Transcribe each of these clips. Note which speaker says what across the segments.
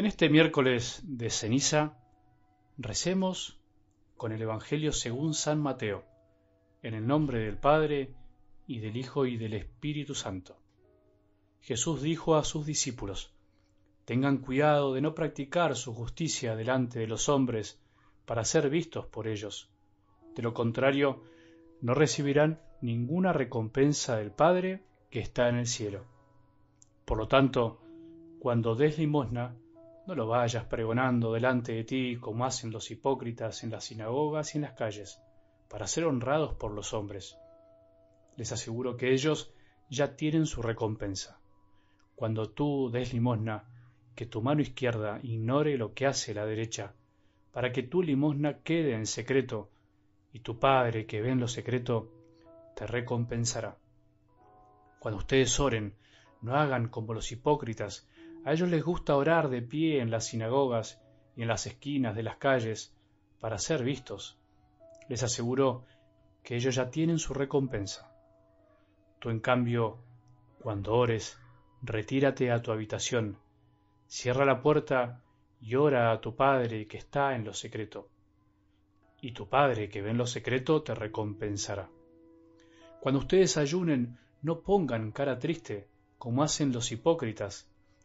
Speaker 1: En este miércoles de ceniza recemos con el Evangelio según San Mateo, en el nombre del Padre y del Hijo y del Espíritu Santo. Jesús dijo a sus discípulos, Tengan cuidado de no practicar su justicia delante de los hombres para ser vistos por ellos. De lo contrario, no recibirán ninguna recompensa del Padre que está en el cielo. Por lo tanto, cuando des limosna, no lo vayas pregonando delante de ti como hacen los hipócritas en las sinagogas y en las calles, para ser honrados por los hombres. Les aseguro que ellos ya tienen su recompensa. Cuando tú des limosna, que tu mano izquierda ignore lo que hace la derecha, para que tu limosna quede en secreto, y tu Padre que ve en lo secreto te recompensará. Cuando ustedes oren, no hagan como los hipócritas, a ellos les gusta orar de pie en las sinagogas y en las esquinas de las calles para ser vistos. Les aseguro que ellos ya tienen su recompensa. Tú, en cambio, cuando ores, retírate a tu habitación, cierra la puerta y ora a tu Padre que está en lo secreto. Y tu Padre que ve en lo secreto te recompensará. Cuando ustedes ayunen, no pongan cara triste, como hacen los hipócritas,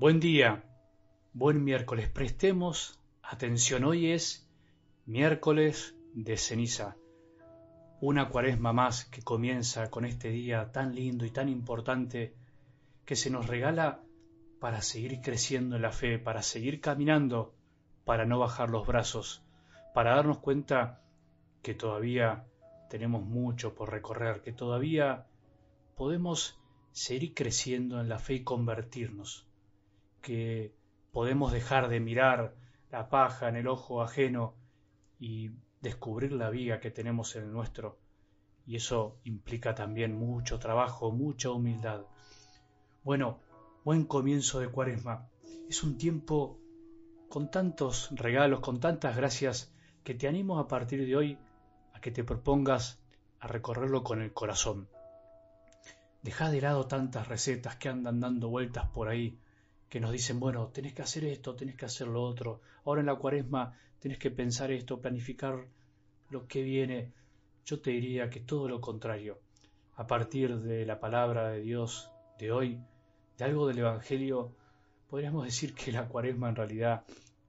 Speaker 1: Buen día, buen miércoles. Prestemos atención. Hoy es miércoles de ceniza. Una cuaresma más que comienza con este día tan lindo y tan importante que se nos regala para seguir creciendo en la fe, para seguir caminando, para no bajar los brazos, para darnos cuenta que todavía tenemos mucho por recorrer, que todavía podemos seguir creciendo en la fe y convertirnos que podemos dejar de mirar la paja en el ojo ajeno y descubrir la viga que tenemos en el nuestro. Y eso implica también mucho trabajo, mucha humildad. Bueno, buen comienzo de cuaresma. Es un tiempo con tantos regalos, con tantas gracias, que te animo a partir de hoy a que te propongas a recorrerlo con el corazón. Deja de lado tantas recetas que andan dando vueltas por ahí, que nos dicen, bueno, tenés que hacer esto, tenés que hacer lo otro, ahora en la cuaresma tenés que pensar esto, planificar lo que viene. Yo te diría que todo lo contrario. A partir de la palabra de Dios de hoy, de algo del Evangelio, podríamos decir que la cuaresma en realidad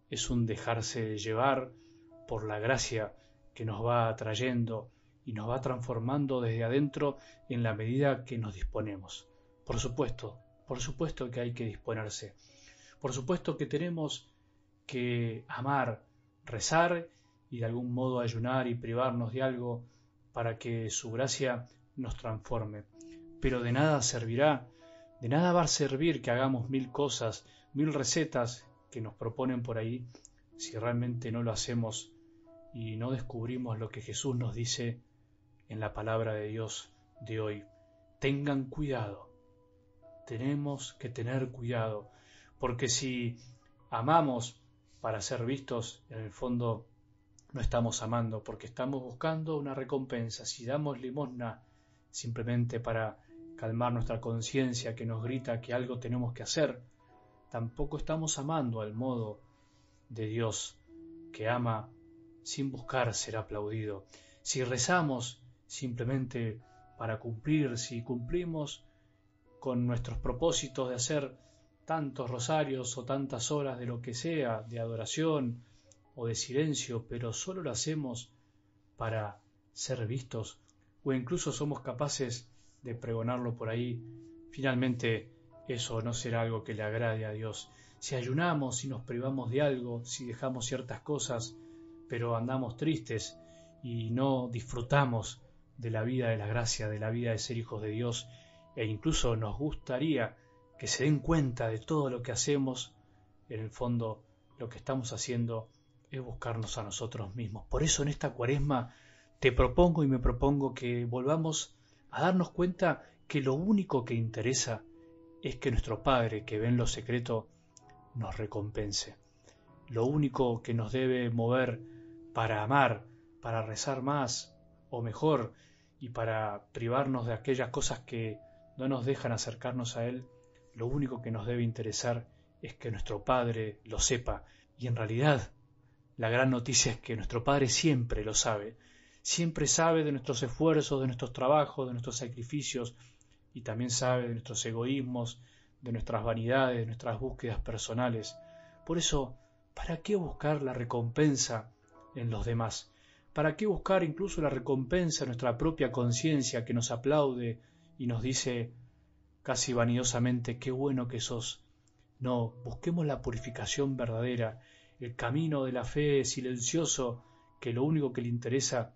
Speaker 1: es un dejarse llevar por la gracia que nos va atrayendo y nos va transformando desde adentro en la medida que nos disponemos. Por supuesto, por supuesto que hay que disponerse. Por supuesto que tenemos que amar, rezar y de algún modo ayunar y privarnos de algo para que su gracia nos transforme. Pero de nada servirá, de nada va a servir que hagamos mil cosas, mil recetas que nos proponen por ahí, si realmente no lo hacemos y no descubrimos lo que Jesús nos dice en la palabra de Dios de hoy. Tengan cuidado tenemos que tener cuidado, porque si amamos para ser vistos, en el fondo no estamos amando, porque estamos buscando una recompensa. Si damos limosna simplemente para calmar nuestra conciencia que nos grita que algo tenemos que hacer, tampoco estamos amando al modo de Dios que ama sin buscar ser aplaudido. Si rezamos simplemente para cumplir, si cumplimos con nuestros propósitos de hacer tantos rosarios o tantas horas de lo que sea, de adoración o de silencio, pero solo lo hacemos para ser vistos o incluso somos capaces de pregonarlo por ahí, finalmente eso no será algo que le agrade a Dios. Si ayunamos, si nos privamos de algo, si dejamos ciertas cosas, pero andamos tristes y no disfrutamos de la vida de la gracia, de la vida de ser hijos de Dios, e incluso nos gustaría que se den cuenta de todo lo que hacemos, en el fondo lo que estamos haciendo es buscarnos a nosotros mismos. Por eso en esta cuaresma te propongo y me propongo que volvamos a darnos cuenta que lo único que interesa es que nuestro Padre, que ve en lo secreto, nos recompense. Lo único que nos debe mover para amar, para rezar más o mejor y para privarnos de aquellas cosas que no nos dejan acercarnos a Él, lo único que nos debe interesar es que nuestro Padre lo sepa. Y en realidad, la gran noticia es que nuestro Padre siempre lo sabe. Siempre sabe de nuestros esfuerzos, de nuestros trabajos, de nuestros sacrificios, y también sabe de nuestros egoísmos, de nuestras vanidades, de nuestras búsquedas personales. Por eso, ¿para qué buscar la recompensa en los demás? ¿Para qué buscar incluso la recompensa en nuestra propia conciencia que nos aplaude y nos dice casi vanidosamente qué bueno que sos? No, busquemos la purificación verdadera, el camino de la fe silencioso, que lo único que le interesa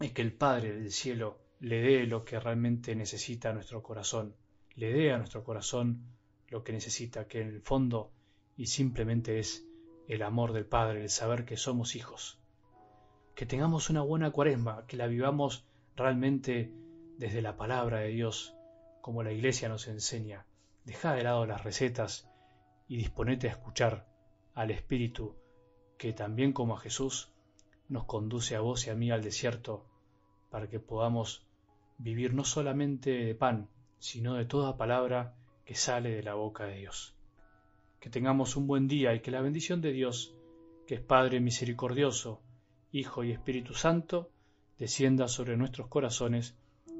Speaker 1: es que el Padre del cielo le dé lo que realmente necesita a nuestro corazón, le dé a nuestro corazón lo que necesita, que en el fondo y simplemente es el amor del Padre, el saber que somos hijos. Que tengamos una buena cuaresma, que la vivamos realmente desde la palabra de Dios, como la Iglesia nos enseña. Deja de lado las recetas y disponete a escuchar al Espíritu, que también como a Jesús nos conduce a vos y a mí al desierto, para que podamos vivir no solamente de pan, sino de toda palabra que sale de la boca de Dios. Que tengamos un buen día y que la bendición de Dios, que es Padre misericordioso, Hijo y Espíritu Santo, descienda sobre nuestros corazones